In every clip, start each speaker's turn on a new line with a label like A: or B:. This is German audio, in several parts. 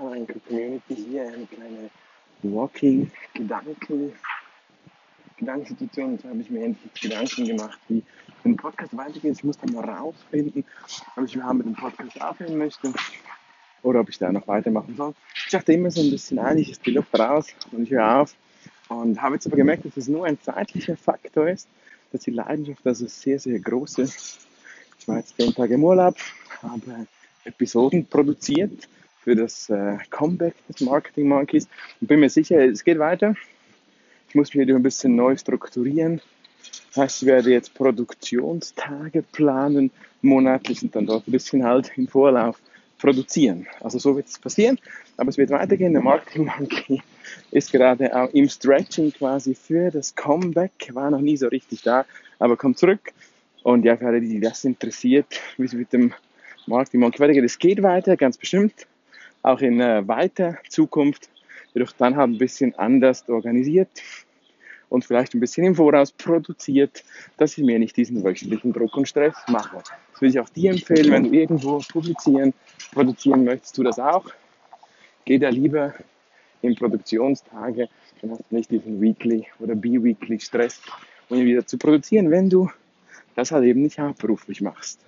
A: Hallo Enkel Community, hier eine kleine Walking-Gedanken, Gedankensituation. Und so habe ich mir endlich Gedanken gemacht, wie ein Podcast weitergeht. Ich muss dann mal rausfinden, ob ich überhaupt mit dem Podcast aufhören möchte oder ob ich da noch weitermachen soll. Ich dachte immer so ein bisschen, eigentlich ist die Luft raus und ich höre auf. Und habe jetzt aber gemerkt, dass es nur ein zeitlicher Faktor ist, dass die Leidenschaft also sehr, sehr groß ist. Ich war jetzt zehn Tage im Urlaub, habe Episoden produziert für das äh, Comeback des Marketing Monkeys und bin mir sicher, es geht weiter. Ich muss mich wieder ein bisschen neu strukturieren. Das heißt, ich werde jetzt Produktionstage planen, monatlich und dann dort ein bisschen halt im Vorlauf produzieren. Also so wird es passieren, aber es wird weitergehen. Der Marketing Monkey ist gerade auch im Stretching quasi für das Comeback, war noch nie so richtig da, aber kommt zurück. Und ja, für alle, die das interessiert, wie es mit dem Marketing Monkey weitergeht, es geht weiter, ganz bestimmt auch in äh, weiter Zukunft, jedoch dann halt ein bisschen anders organisiert und vielleicht ein bisschen im Voraus produziert, dass ich mir nicht diesen wöchentlichen Druck und Stress mache. Das würde ich auch dir empfehlen, wenn du irgendwo publizieren, produzieren möchtest, tu das auch. Geh da lieber in Produktionstage, dann hast du nicht diesen Weekly oder B-Weekly Stress, um ihn wieder zu produzieren, wenn du das halt eben nicht hauptberuflich machst.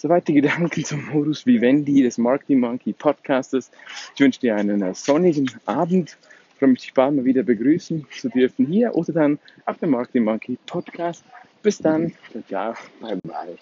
A: Soweit die Gedanken zum Modus Vivendi des Marketing Monkey Podcastes. Ich wünsche dir einen sonnigen Abend. Ich freue mich, dich bald mal wieder begrüßen zu dürfen hier oder dann auf dem Marketing Monkey Podcast. Bis dann. Ciao. Bye bye.